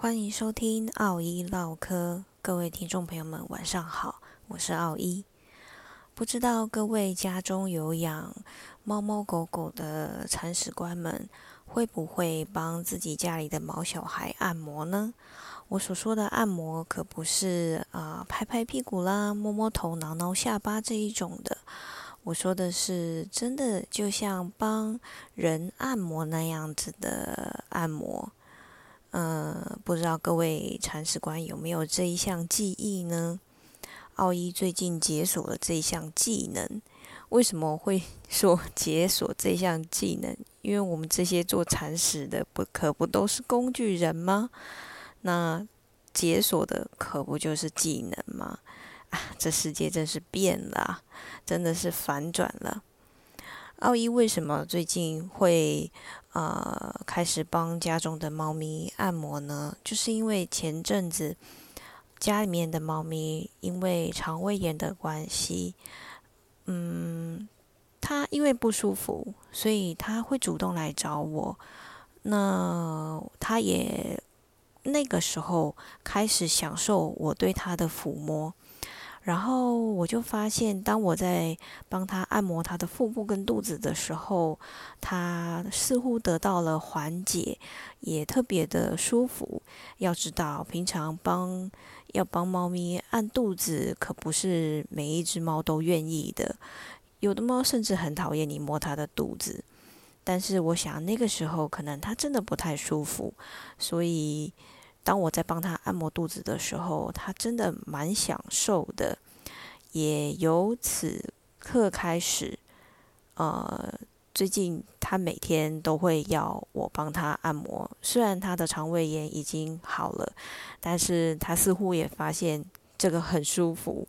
欢迎收听奥一唠嗑，各位听众朋友们，晚上好，我是奥一。不知道各位家中有养猫猫狗狗的铲屎官们，会不会帮自己家里的毛小孩按摩呢？我所说的按摩，可不是啊拍拍屁股啦、摸摸头、挠挠下巴这一种的。我说的是真的，就像帮人按摩那样子的按摩。呃，不知道各位铲屎官有没有这一项技艺呢？奥一最近解锁了这一项技能。为什么会 说解锁这项技能？因为我们这些做铲屎的，不可不都是工具人吗？那解锁的可不就是技能吗？啊，这世界真是变了，真的是反转了。奥一为什么最近会呃开始帮家中的猫咪按摩呢？就是因为前阵子家里面的猫咪因为肠胃炎的关系，嗯，它因为不舒服，所以它会主动来找我。那它也那个时候开始享受我对它的抚摸。然后我就发现，当我在帮他按摩他的腹部跟肚子的时候，他似乎得到了缓解，也特别的舒服。要知道，平常帮要帮猫咪按肚子，可不是每一只猫都愿意的。有的猫甚至很讨厌你摸它的肚子。但是我想那个时候可能它真的不太舒服，所以。当我在帮他按摩肚子的时候，他真的蛮享受的，也由此刻开始，呃，最近他每天都会要我帮他按摩。虽然他的肠胃炎已经好了，但是他似乎也发现这个很舒服，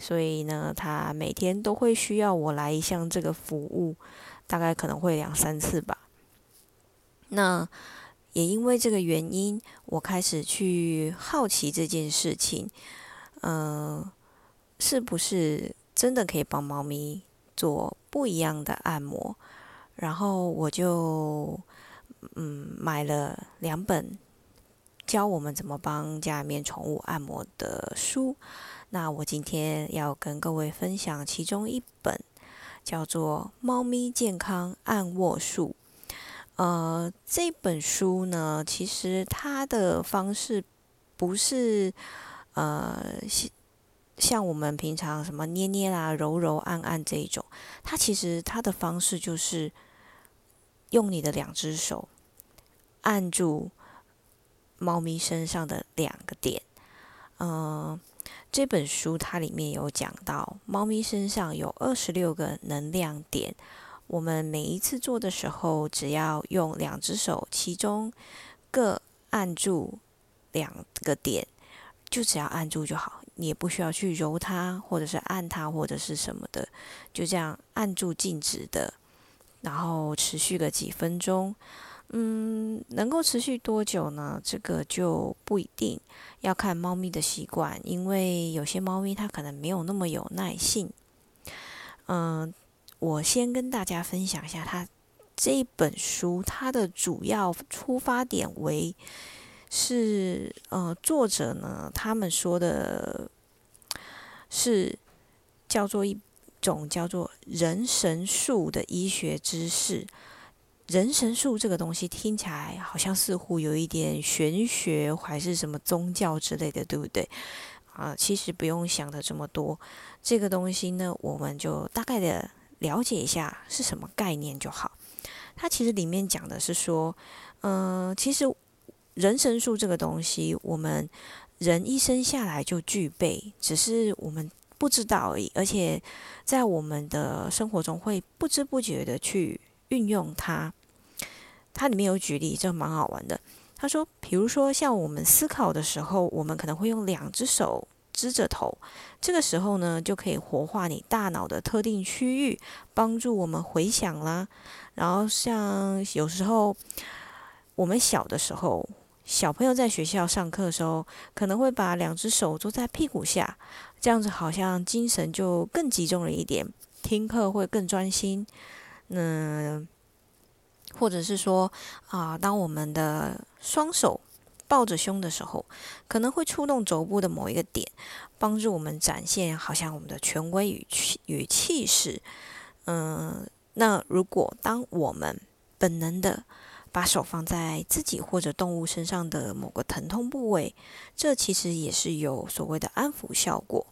所以呢，他每天都会需要我来一项这个服务，大概可能会两三次吧。那。也因为这个原因，我开始去好奇这件事情，嗯，是不是真的可以帮猫咪做不一样的按摩？然后我就嗯买了两本教我们怎么帮家里面宠物按摩的书。那我今天要跟各位分享其中一本，叫做《猫咪健康按握术》。呃，这本书呢，其实它的方式不是呃像我们平常什么捏捏啦、揉揉按按这一种，它其实它的方式就是用你的两只手按住猫咪身上的两个点。嗯，这本书它里面有讲到，猫咪身上有二十六个能量点。我们每一次做的时候，只要用两只手，其中各按住两个点，就只要按住就好，你也不需要去揉它，或者是按它，或者是什么的，就这样按住静止的，然后持续个几分钟。嗯，能够持续多久呢？这个就不一定要看猫咪的习惯，因为有些猫咪它可能没有那么有耐性。嗯。我先跟大家分享一下，他这本书它的主要出发点为是呃，作者呢他们说的是叫做一种叫做人神术的医学知识。人神术这个东西听起来好像似乎有一点玄学，还是什么宗教之类的，对不对？啊，其实不用想的这么多。这个东西呢，我们就大概的。了解一下是什么概念就好。它其实里面讲的是说，嗯，其实人神术这个东西，我们人一生下来就具备，只是我们不知道而已。而且在我们的生活中会不知不觉的去运用它。它里面有举例，这蛮好玩的。他说，比如说像我们思考的时候，我们可能会用两只手。支着头，这个时候呢，就可以活化你大脑的特定区域，帮助我们回想啦。然后像有时候我们小的时候，小朋友在学校上课的时候，可能会把两只手坐在屁股下，这样子好像精神就更集中了一点，听课会更专心。嗯，或者是说啊，当我们的双手抱着胸的时候，可能会触动肘部的某一个点，帮助我们展现好像我们的权威与与气势。嗯，那如果当我们本能的把手放在自己或者动物身上的某个疼痛部位，这其实也是有所谓的安抚效果。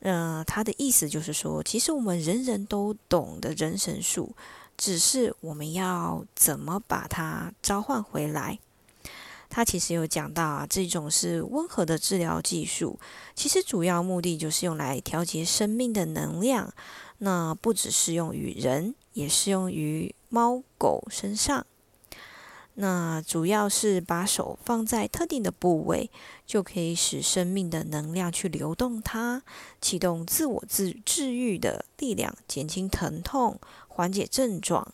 嗯，他的意思就是说，其实我们人人都懂的人神术，只是我们要怎么把它召唤回来。他其实有讲到啊，这种是温和的治疗技术，其实主要目的就是用来调节生命的能量。那不只适用于人，也适用于猫狗身上。那主要是把手放在特定的部位，就可以使生命的能量去流动它，启动自我自治愈的力量，减轻疼痛，缓解症状。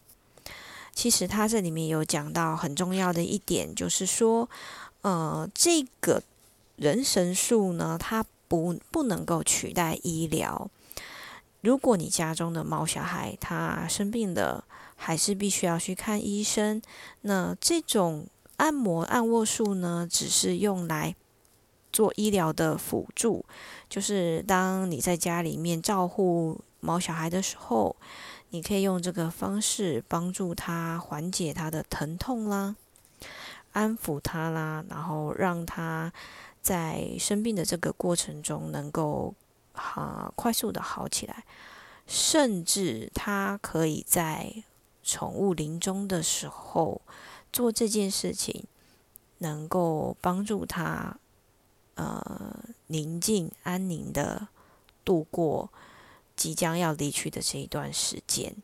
其实他这里面有讲到很重要的一点，就是说，呃，这个人神术呢，它不不能够取代医疗。如果你家中的猫小孩他生病了，还是必须要去看医生。那这种按摩按握术呢，只是用来做医疗的辅助，就是当你在家里面照顾猫小孩的时候。你可以用这个方式帮助他缓解他的疼痛啦，安抚他啦，然后让他在生病的这个过程中能够啊快速的好起来，甚至他可以在宠物临终的时候做这件事情，能够帮助他呃宁静安宁的度过。即将要离去的这一段时间，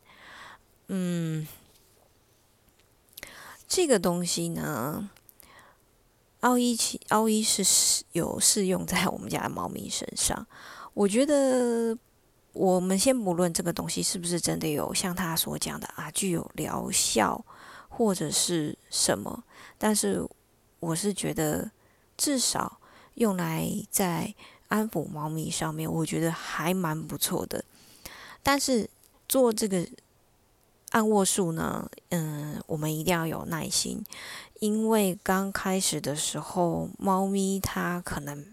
嗯，这个东西呢，奥一奇奥一是有适用在我们家的猫咪身上。我觉得我们先不论这个东西是不是真的有像他所讲的啊，具有疗效或者是什么，但是我是觉得至少用来在。安抚猫咪上面，我觉得还蛮不错的。但是做这个按握术呢，嗯，我们一定要有耐心，因为刚开始的时候，猫咪它可能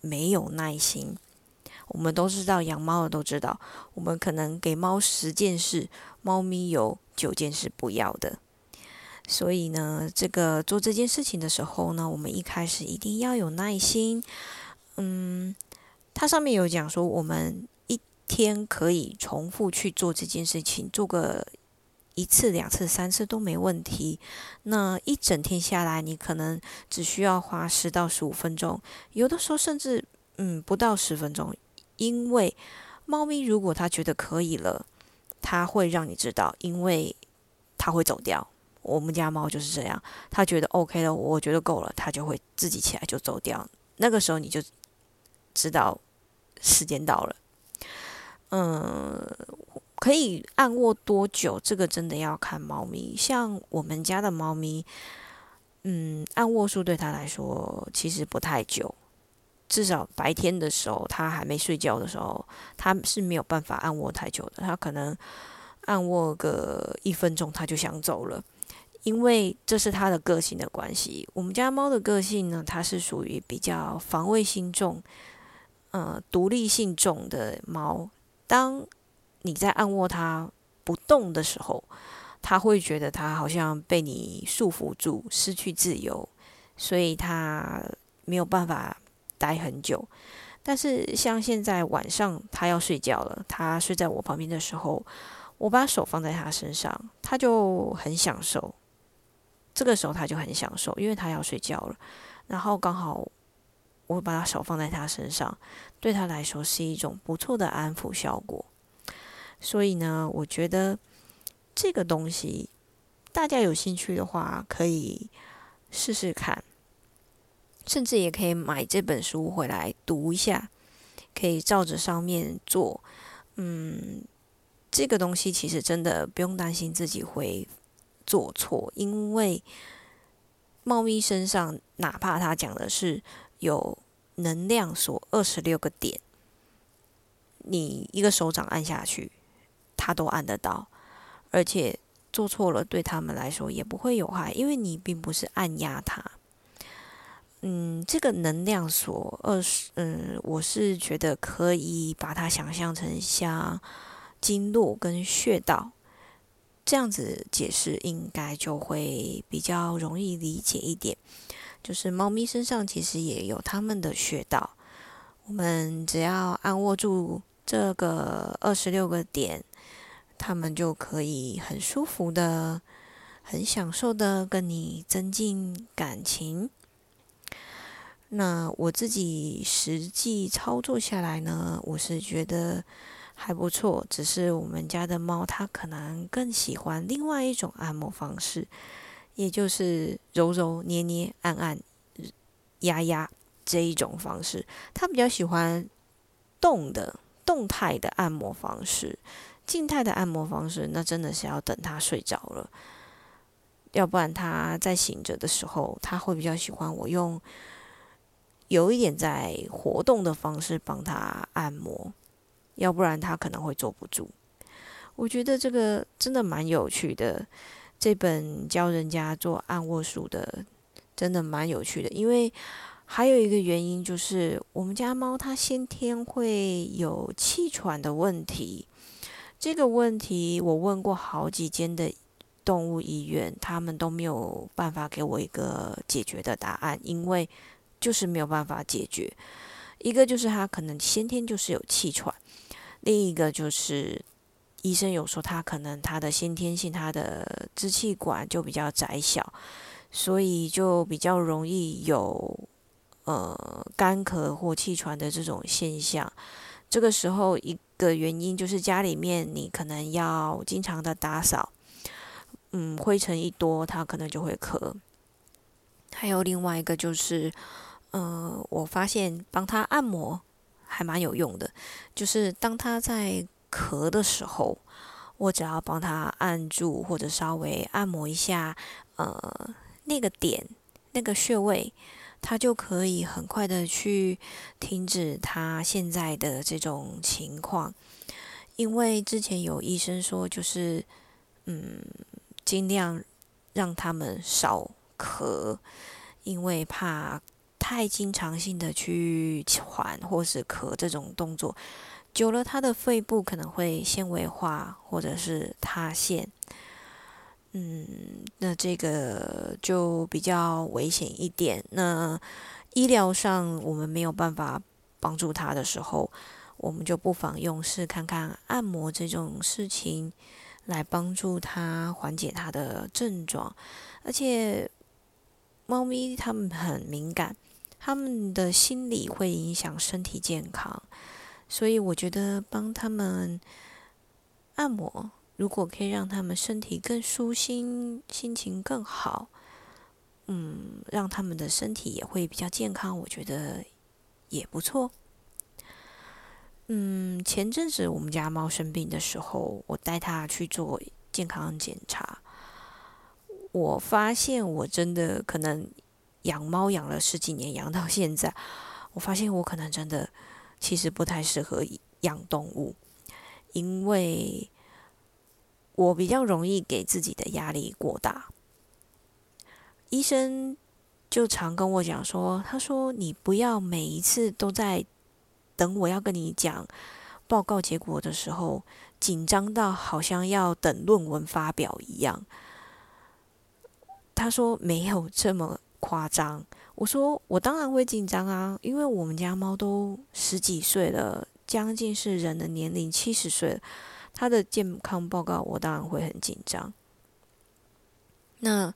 没有耐心。我们都知道，养猫的都知道，我们可能给猫十件事，猫咪有九件事不要的。所以呢，这个做这件事情的时候呢，我们一开始一定要有耐心。嗯，它上面有讲说，我们一天可以重复去做这件事情，做个一次、两次、三次都没问题。那一整天下来，你可能只需要花十到十五分钟，有的时候甚至嗯不到十分钟。因为猫咪如果它觉得可以了，它会让你知道，因为它会走掉。我们家猫就是这样，它觉得 OK 了，我觉得够了，它就会自己起来就走掉。那个时候你就。知道时间到了，嗯，可以按握多久？这个真的要看猫咪。像我们家的猫咪，嗯，按握数对它来说其实不太久，至少白天的时候，它还没睡觉的时候，它是没有办法按握太久的。它可能按握个一分钟，它就想走了，因为这是它的个性的关系。我们家猫的个性呢，它是属于比较防卫心重。呃，独立性重的猫，当你在按握它不动的时候，它会觉得它好像被你束缚住，失去自由，所以它没有办法待很久。但是像现在晚上它要睡觉了，它睡在我旁边的时候，我把手放在它身上，它就很享受。这个时候它就很享受，因为它要睡觉了，然后刚好。我把他手放在他身上，对他来说是一种不错的安抚效果。所以呢，我觉得这个东西大家有兴趣的话，可以试试看，甚至也可以买这本书回来读一下，可以照着上面做。嗯，这个东西其实真的不用担心自己会做错，因为猫咪身上，哪怕它讲的是。有能量锁二十六个点，你一个手掌按下去，它都按得到，而且做错了对他们来说也不会有害，因为你并不是按压它。嗯，这个能量锁二十，嗯，我是觉得可以把它想象成像经络跟穴道，这样子解释应该就会比较容易理解一点。就是猫咪身上其实也有它们的穴道，我们只要按握住这个二十六个点，它们就可以很舒服的、很享受的跟你增进感情。那我自己实际操作下来呢，我是觉得还不错。只是我们家的猫它可能更喜欢另外一种按摩方式，也就是揉揉、捏捏、按按、压压这一种方式。他比较喜欢动的、动态的按摩方式。静态的按摩方式，那真的是要等他睡着了，要不然他在醒着的时候，他会比较喜欢我用。有一点在活动的方式帮他按摩，要不然他可能会坐不住。我觉得这个真的蛮有趣的，这本教人家做按握术的，真的蛮有趣的。因为还有一个原因就是，我们家猫它先天会有气喘的问题。这个问题我问过好几间的动物医院，他们都没有办法给我一个解决的答案，因为。就是没有办法解决，一个就是它可能先天就是有气喘，另一个就是医生有说他可能他的先天性他的支气管就比较窄小，所以就比较容易有呃干咳或气喘的这种现象。这个时候一个原因就是家里面你可能要经常的打扫，嗯，灰尘一多，他可能就会咳。还有另外一个就是。呃，我发现帮他按摩还蛮有用的。就是当他在咳的时候，我只要帮他按住或者稍微按摩一下，呃，那个点、那个穴位，他就可以很快的去停止他现在的这种情况。因为之前有医生说，就是嗯，尽量让他们少咳，因为怕。太经常性的去喘或是咳这种动作，久了他的肺部可能会纤维化或者是塌陷，嗯，那这个就比较危险一点。那医疗上我们没有办法帮助他的时候，我们就不妨用试看看按摩这种事情来帮助他缓解他的症状。而且猫咪它们很敏感。它们的心理会影响身体健康，所以我觉得帮他们按摩，如果可以让他们身体更舒心，心情更好，嗯，让他们的身体也会比较健康，我觉得也不错。嗯，前阵子我们家猫生病的时候，我带它去做健康检查，我发现我真的可能。养猫养了十几年，养到现在，我发现我可能真的其实不太适合养动物，因为我比较容易给自己的压力过大。医生就常跟我讲说：“他说你不要每一次都在等我要跟你讲报告结果的时候，紧张到好像要等论文发表一样。”他说：“没有这么。”夸张，我说我当然会紧张啊，因为我们家猫都十几岁了，将近是人的年龄，七十岁了，它的健康报告我当然会很紧张。那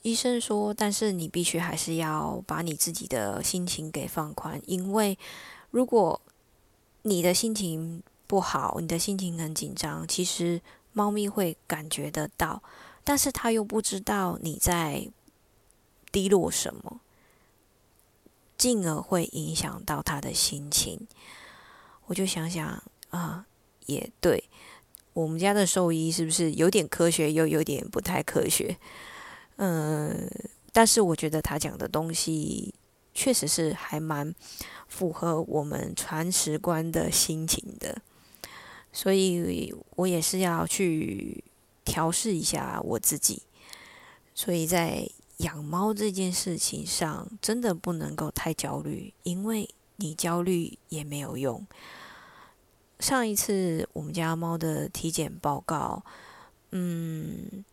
医生说，但是你必须还是要把你自己的心情给放宽，因为如果你的心情不好，你的心情很紧张，其实猫咪会感觉得到，但是它又不知道你在。低落什么，进而会影响到他的心情。我就想想啊，也对，我们家的兽医是不是有点科学，又有点不太科学？嗯，但是我觉得他讲的东西确实是还蛮符合我们传食观的心情的，所以我也是要去调试一下我自己。所以在养猫这件事情上，真的不能够太焦虑，因为你焦虑也没有用。上一次我们家猫的体检报告，嗯，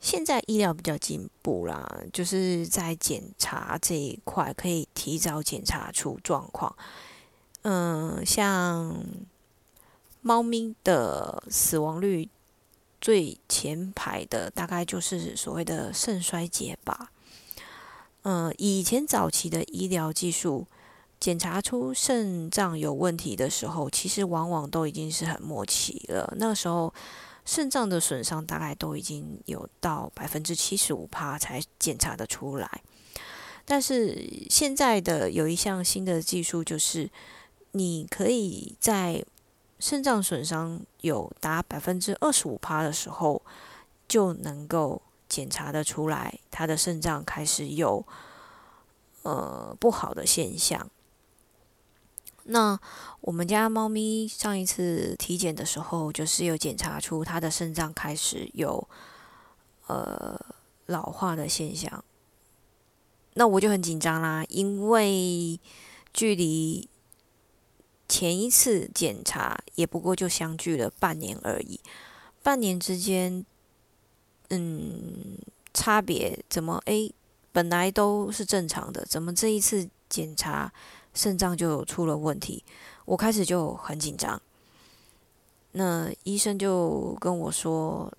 现在医疗比较进步啦，就是在检查这一块可以提早检查出状况。嗯，像猫咪的死亡率。最前排的大概就是所谓的肾衰竭吧。嗯，以前早期的医疗技术检查出肾脏有问题的时候，其实往往都已经是很末期了。那时候肾脏的损伤大概都已经有到百分之七十五趴才检查得出来。但是现在的有一项新的技术，就是你可以在肾脏损伤有达百分之二十五趴的时候，就能够检查的出来，他的肾脏开始有呃不好的现象。那我们家猫咪上一次体检的时候，就是有检查出它的肾脏开始有呃老化的现象。那我就很紧张啦，因为距离。前一次检查也不过就相距了半年而已，半年之间，嗯，差别怎么？诶，本来都是正常的，怎么这一次检查肾脏就出了问题？我开始就很紧张。那医生就跟我说，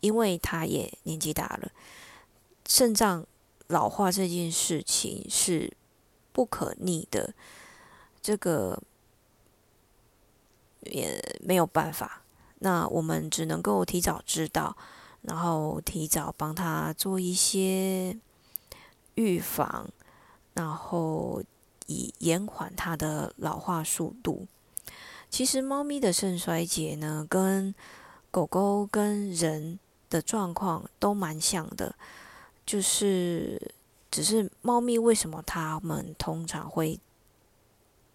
因为他也年纪大了，肾脏老化这件事情是不可逆的。这个也没有办法，那我们只能够提早知道，然后提早帮他做一些预防，然后以延缓它的老化速度。其实，猫咪的肾衰竭呢，跟狗狗跟人的状况都蛮像的，就是只是猫咪为什么它们通常会。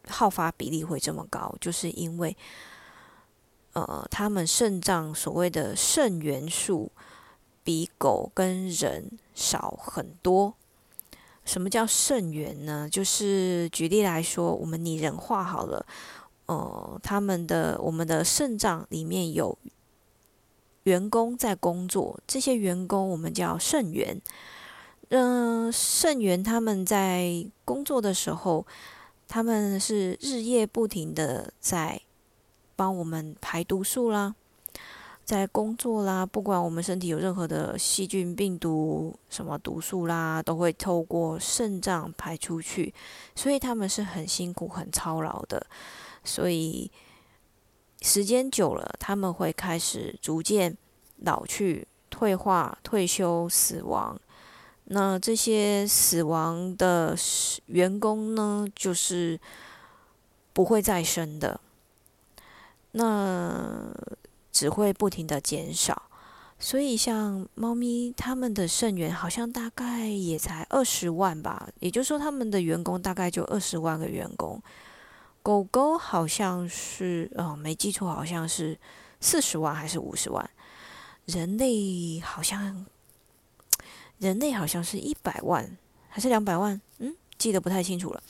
好发比例会这么高，就是因为，呃，他们肾脏所谓的肾元素比狗跟人少很多。什么叫肾元呢？就是举例来说，我们拟人化好了，呃，他们的我们的肾脏里面有员工在工作，这些员工我们叫肾元。嗯，肾元他们在工作的时候。他们是日夜不停的在帮我们排毒素啦，在工作啦，不管我们身体有任何的细菌、病毒、什么毒素啦，都会透过肾脏排出去，所以他们是很辛苦、很操劳的。所以时间久了，他们会开始逐渐老去、退化、退休、死亡。那这些死亡的员工呢，就是不会再生的，那只会不停的减少。所以像猫咪，他们的肾源好像大概也才二十万吧，也就是说，他们的员工大概就二十万个员工。狗狗好像是，哦，没记错，好像是四十万还是五十万。人类好像。人类好像是一百万还是两百万？嗯，记得不太清楚了。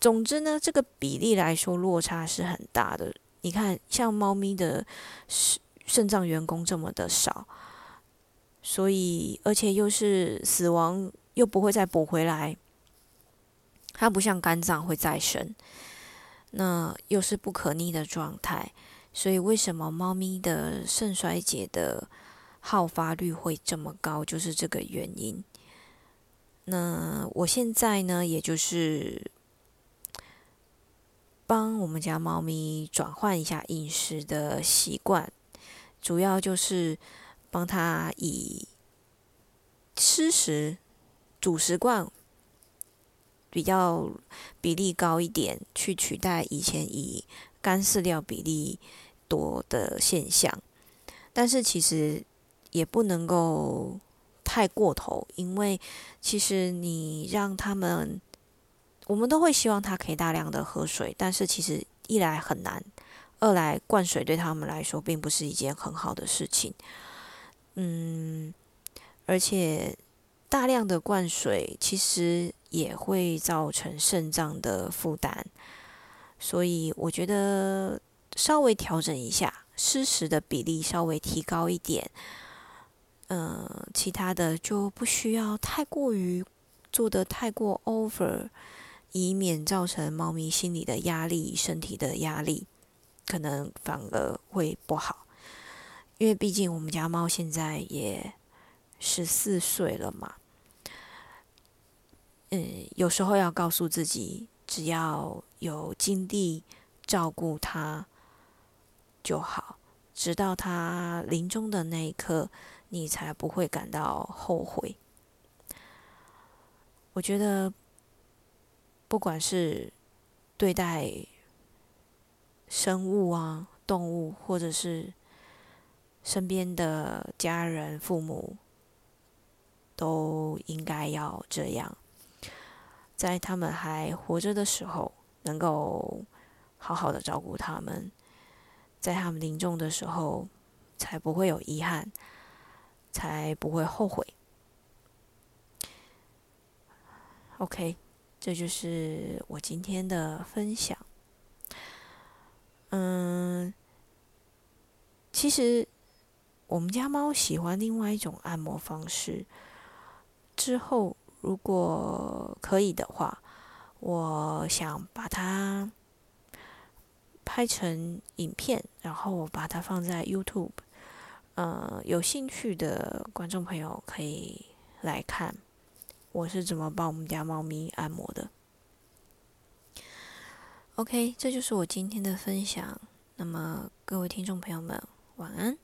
总之呢，这个比例来说落差是很大的。你看，像猫咪的肾肾脏员工这么的少，所以而且又是死亡又不会再补回来，它不像肝脏会再生，那又是不可逆的状态。所以为什么猫咪的肾衰竭的？好发率会这么高，就是这个原因。那我现在呢，也就是帮我们家猫咪转换一下饮食的习惯，主要就是帮它以吃食主食罐比较比例高一点，去取代以前以干饲料比例多的现象。但是其实。也不能够太过头，因为其实你让他们，我们都会希望他可以大量的喝水，但是其实一来很难，二来灌水对他们来说并不是一件很好的事情。嗯，而且大量的灌水其实也会造成肾脏的负担，所以我觉得稍微调整一下，湿食的比例稍微提高一点，嗯，其他的就不需要太过于做的太过 over，以免造成猫咪心理的压力、身体的压力，可能反而会不好。因为毕竟我们家猫现在也十四岁了嘛，嗯，有时候要告诉自己，只要有精力照顾它就好，直到他临终的那一刻，你才不会感到后悔。我觉得，不管是对待生物啊、动物，或者是身边的家人、父母都应该要这样，在他们还活着的时候，能够好好的照顾他们；在他们临终的时候，才不会有遗憾，才不会后悔。OK，这就是我今天的分享。嗯，其实。我们家猫喜欢另外一种按摩方式。之后如果可以的话，我想把它拍成影片，然后我把它放在 YouTube。呃，有兴趣的观众朋友可以来看我是怎么帮我们家猫咪按摩的。OK，这就是我今天的分享。那么各位听众朋友们，晚安。